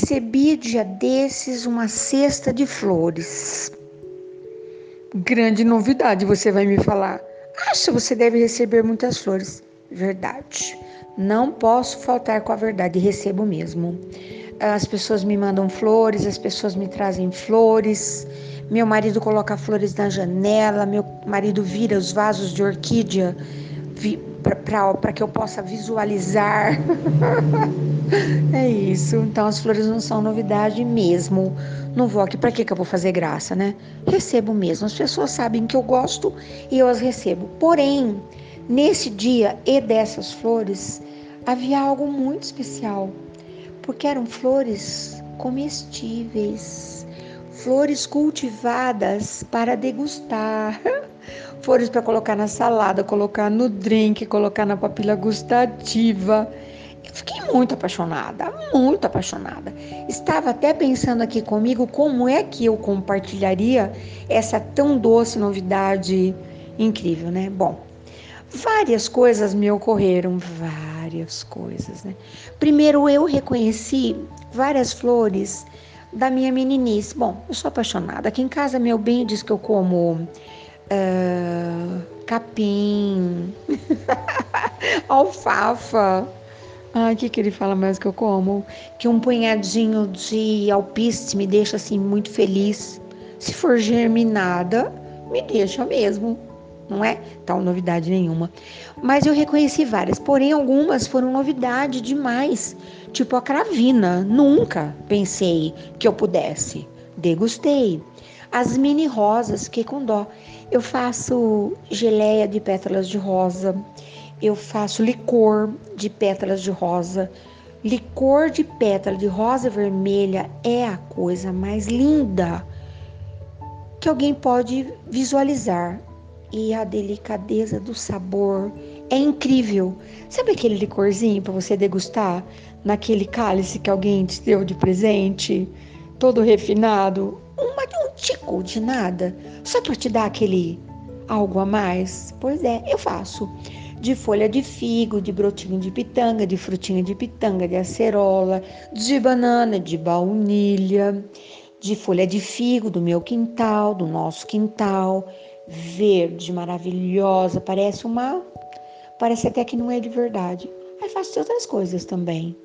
Recebi dia desses uma cesta de flores. Grande novidade, você vai me falar. Acha você deve receber muitas flores. Verdade. Não posso faltar com a verdade, recebo mesmo. As pessoas me mandam flores, as pessoas me trazem flores. Meu marido coloca flores na janela, meu marido vira os vasos de orquídea para que eu possa visualizar. é isso. Então as flores não são novidade mesmo. Não vou aqui para que que eu vou fazer graça, né? Recebo mesmo. As pessoas sabem que eu gosto e eu as recebo. Porém, nesse dia e dessas flores havia algo muito especial, porque eram flores comestíveis, flores cultivadas para degustar. flores para colocar na salada, colocar no drink, colocar na papila gustativa. Fiquei muito apaixonada, muito apaixonada. Estava até pensando aqui comigo como é que eu compartilharia essa tão doce novidade incrível, né? Bom, várias coisas me ocorreram, várias coisas, né? Primeiro eu reconheci várias flores da minha meninice. Bom, eu sou apaixonada. Aqui em casa meu bem diz que eu como uh, capim, alfafa. Ah, o que, que ele fala mais que eu como? Que um punhadinho de alpiste me deixa assim muito feliz. Se for germinada, me deixa mesmo, não é tal novidade nenhuma. Mas eu reconheci várias, porém algumas foram novidade demais, tipo a cravina. Nunca pensei que eu pudesse. Degustei. As mini rosas, que com dó. Eu faço geleia de pétalas de rosa, eu faço licor de pétalas de rosa. Licor de pétala de rosa vermelha é a coisa mais linda que alguém pode visualizar. E a delicadeza do sabor é incrível. Sabe aquele licorzinho para você degustar naquele cálice que alguém te deu de presente, todo refinado? Um tico de nada, só para te dar aquele algo a mais? Pois é, eu faço. De folha de figo, de brotinho de pitanga, de frutinha de pitanga, de acerola, de banana, de baunilha, de folha de figo do meu quintal, do nosso quintal, verde, maravilhosa, parece uma. Parece até que não é de verdade. Aí faço de outras coisas também.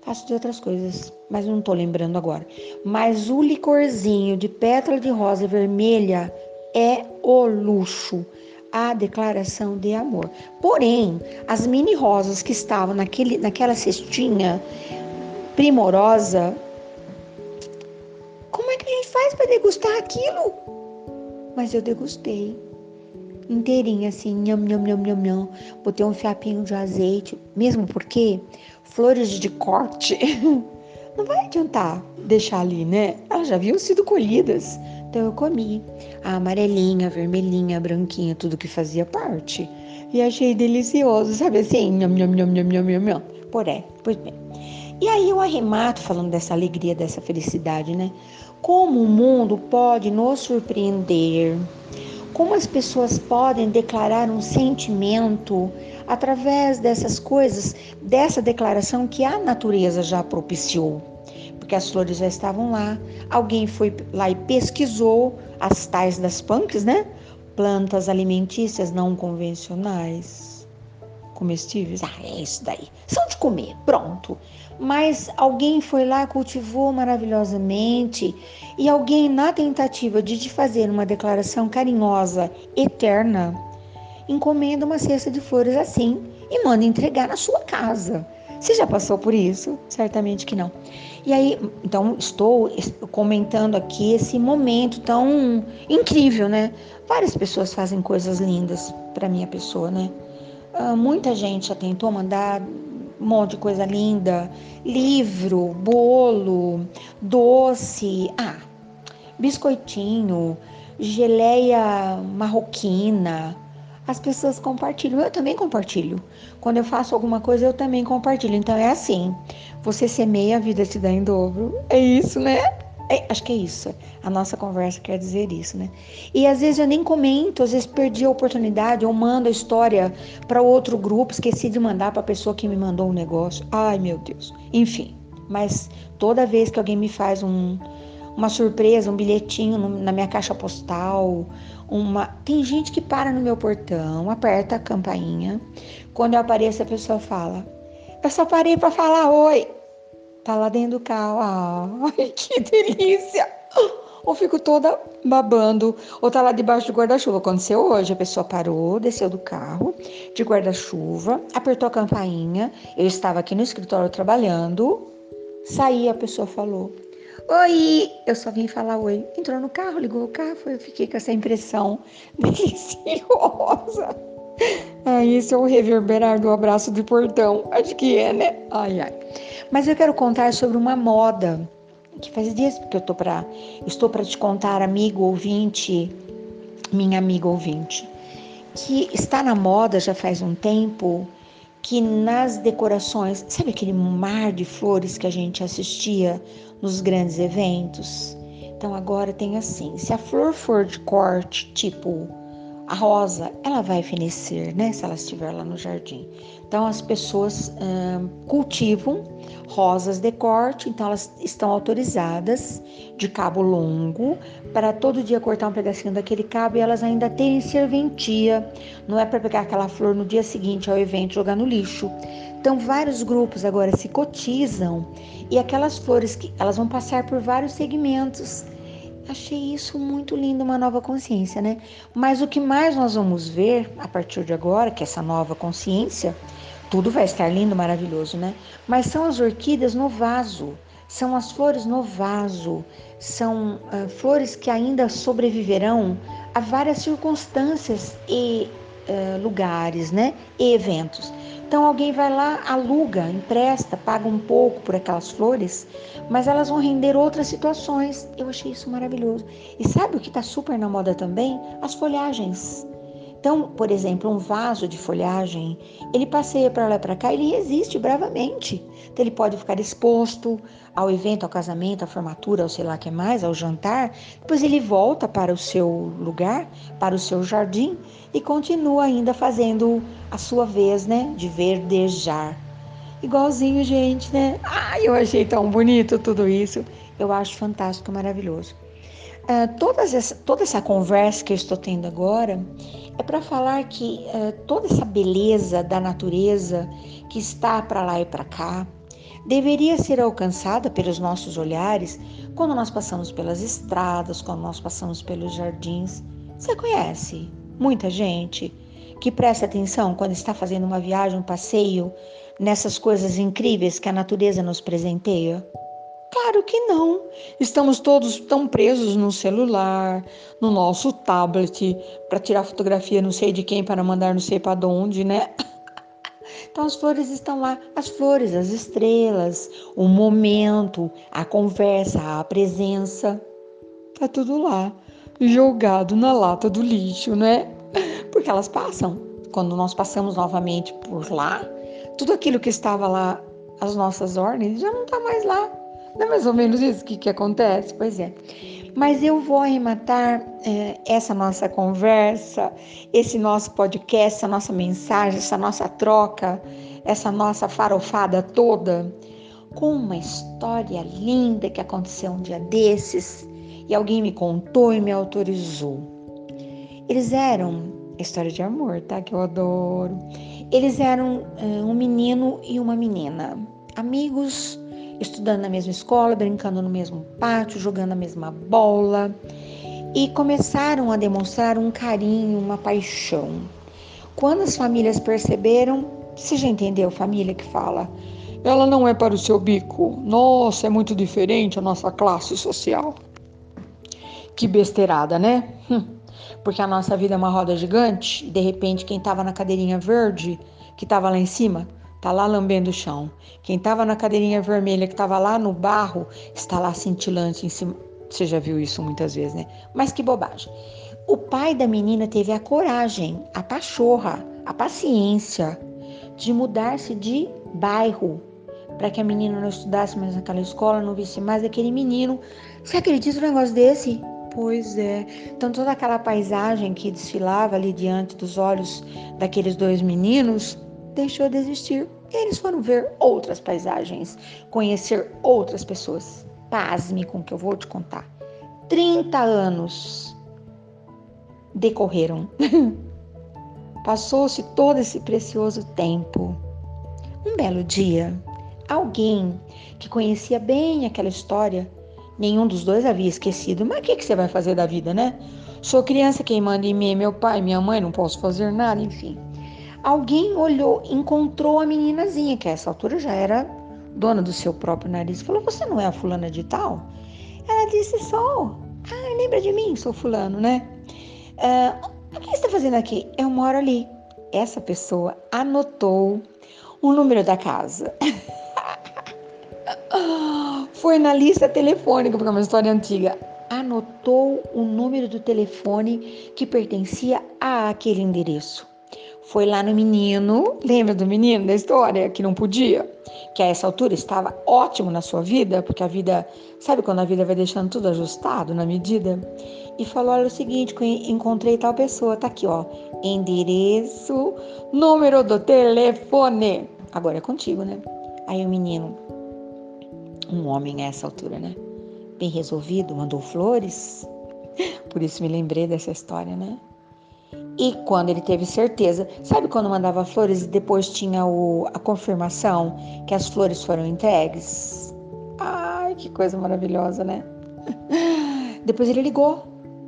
Faço de outras coisas, mas não estou lembrando agora. Mas o licorzinho de pétala de rosa vermelha é o luxo, a declaração de amor. Porém, as mini rosas que estavam naquele, naquela cestinha primorosa, como é que a gente faz para degustar aquilo? Mas eu degustei inteirinha assim, nham, nham, nham, nham, nham. Botei um fiapinho de azeite, mesmo porque flores de corte não vai adiantar deixar ali, né? Elas já haviam sido colhidas. Então eu comi a amarelinha, a vermelhinha, a branquinha, tudo que fazia parte. E achei delicioso, sabe assim? Nham, nham, nham, nham, nham, nham, nham. Porém, pois bem. E aí eu arremato falando dessa alegria, dessa felicidade, né? Como o mundo pode nos surpreender como as pessoas podem declarar um sentimento através dessas coisas, dessa declaração que a natureza já propiciou? Porque as flores já estavam lá, alguém foi lá e pesquisou as tais das punks, né? Plantas alimentícias não convencionais, comestíveis. Ah, é isso daí. São de comer, pronto mas alguém foi lá, cultivou maravilhosamente e alguém, na tentativa de fazer uma declaração carinhosa, eterna, encomenda uma cesta de flores assim e manda entregar na sua casa. Você já passou por isso? Certamente que não. E aí, então, estou comentando aqui esse momento tão incrível, né? Várias pessoas fazem coisas lindas para minha pessoa, né? Uh, muita gente já tentou mandar um monte de coisa linda, livro, bolo, doce, ah, biscoitinho, geleia marroquina. As pessoas compartilham, eu também compartilho. Quando eu faço alguma coisa, eu também compartilho. Então é assim: você semeia, a vida te dá em dobro. É isso, né? É, acho que é isso. A nossa conversa quer dizer isso, né? E às vezes eu nem comento, às vezes perdi a oportunidade, eu mando a história para outro grupo, esqueci de mandar para a pessoa que me mandou um negócio. Ai, meu Deus. Enfim, mas toda vez que alguém me faz um, uma surpresa, um bilhetinho na minha caixa postal, uma. Tem gente que para no meu portão, aperta a campainha. Quando eu apareço, a pessoa fala: Eu só parei para falar oi. Tá lá dentro do carro. Ai, que delícia! Ou fico toda babando, ou tá lá debaixo do guarda-chuva. Aconteceu hoje, a pessoa parou, desceu do carro, de guarda-chuva, apertou a campainha. Eu estava aqui no escritório trabalhando. Saí, a pessoa falou: Oi! Eu só vim falar oi. Entrou no carro, ligou o carro, eu fiquei com essa impressão deliciosa. Ah, isso é o reverberar do abraço de portão. Acho que é, né? Ai, ai. Mas eu quero contar sobre uma moda que faz dias que eu tô pra, estou para te contar, amigo ouvinte, minha amiga ouvinte, que está na moda já faz um tempo que nas decorações, sabe aquele mar de flores que a gente assistia nos grandes eventos? Então agora tem assim, se a flor for de corte tipo a rosa, ela vai fenecer, né? Se ela estiver lá no jardim. Então as pessoas hum, cultivam rosas de corte, então elas estão autorizadas de cabo longo para todo dia cortar um pedacinho daquele cabo e elas ainda terem serventia. Não é para pegar aquela flor no dia seguinte ao evento e jogar no lixo. Então vários grupos agora se cotizam e aquelas flores que elas vão passar por vários segmentos Achei isso muito lindo, uma nova consciência, né? Mas o que mais nós vamos ver a partir de agora, que é essa nova consciência, tudo vai estar lindo, maravilhoso, né? Mas são as orquídeas no vaso, são as flores no vaso, são uh, flores que ainda sobreviverão a várias circunstâncias e uh, lugares, né? E eventos. Então alguém vai lá, aluga, empresta, paga um pouco por aquelas flores, mas elas vão render outras situações. Eu achei isso maravilhoso. E sabe o que está super na moda também? As folhagens. Então, por exemplo, um vaso de folhagem, ele passeia para lá e para cá, ele resiste bravamente. Então, ele pode ficar exposto ao evento, ao casamento, à formatura, ao sei lá que mais, ao jantar. Depois ele volta para o seu lugar, para o seu jardim e continua ainda fazendo a sua vez, né, de verdejar. Igualzinho, gente, né? Ai, eu achei tão bonito tudo isso. Eu acho fantástico, maravilhoso. Uh, todas essa, toda essa conversa que eu estou tendo agora é para falar que uh, toda essa beleza da natureza que está para lá e para cá deveria ser alcançada pelos nossos olhares quando nós passamos pelas estradas, quando nós passamos pelos jardins. Você conhece muita gente que presta atenção quando está fazendo uma viagem, um passeio, nessas coisas incríveis que a natureza nos presenteia? Claro que não. Estamos todos tão presos no celular, no nosso tablet, para tirar fotografia não sei de quem, para mandar não sei para onde, né? Então as flores estão lá, as flores, as estrelas, o momento, a conversa, a presença. Tá tudo lá, jogado na lata do lixo, né? Porque elas passam. Quando nós passamos novamente por lá, tudo aquilo que estava lá às nossas ordens já não está mais lá. Não é mais ou menos isso que, que acontece? Pois é. Mas eu vou arrematar é, essa nossa conversa, esse nosso podcast, essa nossa mensagem, essa nossa troca, essa nossa farofada toda, com uma história linda que aconteceu um dia desses e alguém me contou e me autorizou. Eles eram história de amor, tá? Que eu adoro. Eles eram é, um menino e uma menina, amigos estudando na mesma escola, brincando no mesmo pátio, jogando a mesma bola e começaram a demonstrar um carinho, uma paixão. Quando as famílias perceberam, você já entendeu, família que fala, ela não é para o seu bico. Nossa, é muito diferente a nossa classe social. Que besteirada, né? Hum. Porque a nossa vida é uma roda gigante e de repente quem estava na cadeirinha verde, que estava lá em cima, está lá lambendo o chão. Quem estava na cadeirinha vermelha, que estava lá no barro, está lá cintilante em cima. Você já viu isso muitas vezes, né? Mas que bobagem. O pai da menina teve a coragem, a pachorra, a paciência de mudar-se de bairro para que a menina não estudasse mais naquela escola, não visse mais aquele menino. Você acredita num negócio desse? Pois é. Então toda aquela paisagem que desfilava ali diante dos olhos daqueles dois meninos deixou de existir. Eles foram ver outras paisagens, conhecer outras pessoas. Pasme com o que eu vou te contar. 30 anos decorreram. Passou-se todo esse precioso tempo. Um belo dia, alguém que conhecia bem aquela história, nenhum dos dois havia esquecido. Mas o que, que você vai fazer da vida, né? Sou criança, quem manda em mim é meu pai, minha mãe, não posso fazer nada, enfim. Alguém olhou, encontrou a meninazinha, que a essa altura já era dona do seu próprio nariz, e falou: Você não é a fulana de tal? Ela disse: Sou. Ah, lembra de mim? Sou fulano, né? Uh, o que você está fazendo aqui? Eu moro ali. Essa pessoa anotou o número da casa. Foi na lista telefônica, porque é uma história antiga. Anotou o número do telefone que pertencia a aquele endereço. Foi lá no menino, lembra do menino da história que não podia? Que a essa altura estava ótimo na sua vida, porque a vida, sabe quando a vida vai deixando tudo ajustado na medida? E falou: olha o seguinte, encontrei tal pessoa, tá aqui, ó. Endereço, número do telefone. Agora é contigo, né? Aí o menino, um homem a essa altura, né? Bem resolvido, mandou flores. Por isso me lembrei dessa história, né? E quando ele teve certeza, sabe quando mandava flores e depois tinha o, a confirmação que as flores foram entregues? Ai, que coisa maravilhosa, né? Depois ele ligou,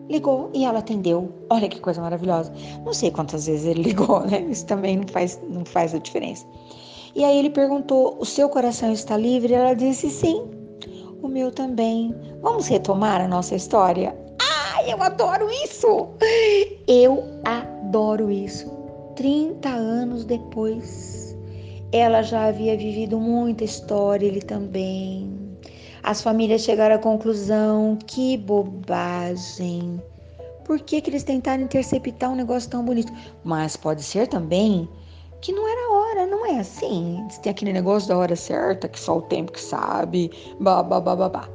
ligou e ela atendeu. Olha que coisa maravilhosa. Não sei quantas vezes ele ligou, né? Isso também não faz, não faz a diferença. E aí ele perguntou: O seu coração está livre? Ela disse: Sim, o meu também. Vamos retomar a nossa história? Eu adoro isso! Eu adoro isso. 30 anos depois, ela já havia vivido muita história, ele também. As famílias chegaram à conclusão: que bobagem. Por que, que eles tentaram interceptar um negócio tão bonito? Mas pode ser também que não era hora, não é assim. Tem aquele negócio da hora certa, que só o tempo que sabe, babá.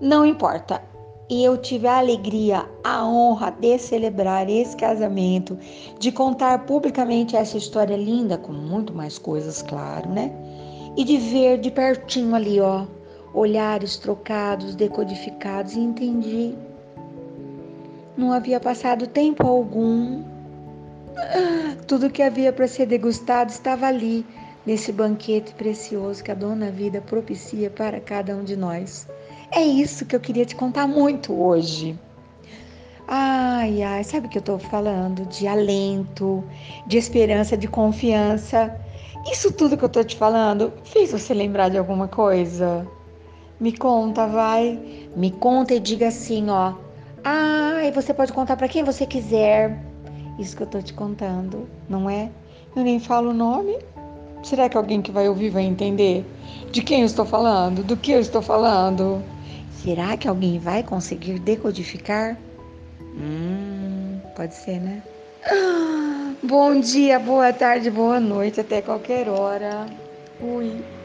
Não importa e eu tive a alegria, a honra de celebrar esse casamento, de contar publicamente essa história linda, com muito mais coisas, claro, né? E de ver de pertinho ali, ó, olhares trocados, decodificados, e entendi. Não havia passado tempo algum. Tudo que havia para ser degustado estava ali, nesse banquete precioso que a Dona Vida propicia para cada um de nós. É isso que eu queria te contar muito hoje. Ai, ai, sabe o que eu estou falando? De alento, de esperança, de confiança. Isso tudo que eu estou te falando fez você lembrar de alguma coisa? Me conta, vai. Me conta e diga assim, ó. Ai, você pode contar para quem você quiser. Isso que eu estou te contando, não é? Eu nem falo o nome. Será que alguém que vai ouvir vai entender? De quem eu estou falando? Do que eu estou falando? Será que alguém vai conseguir decodificar? Hum, pode ser, né? Bom dia, boa tarde, boa noite, até qualquer hora. Fui.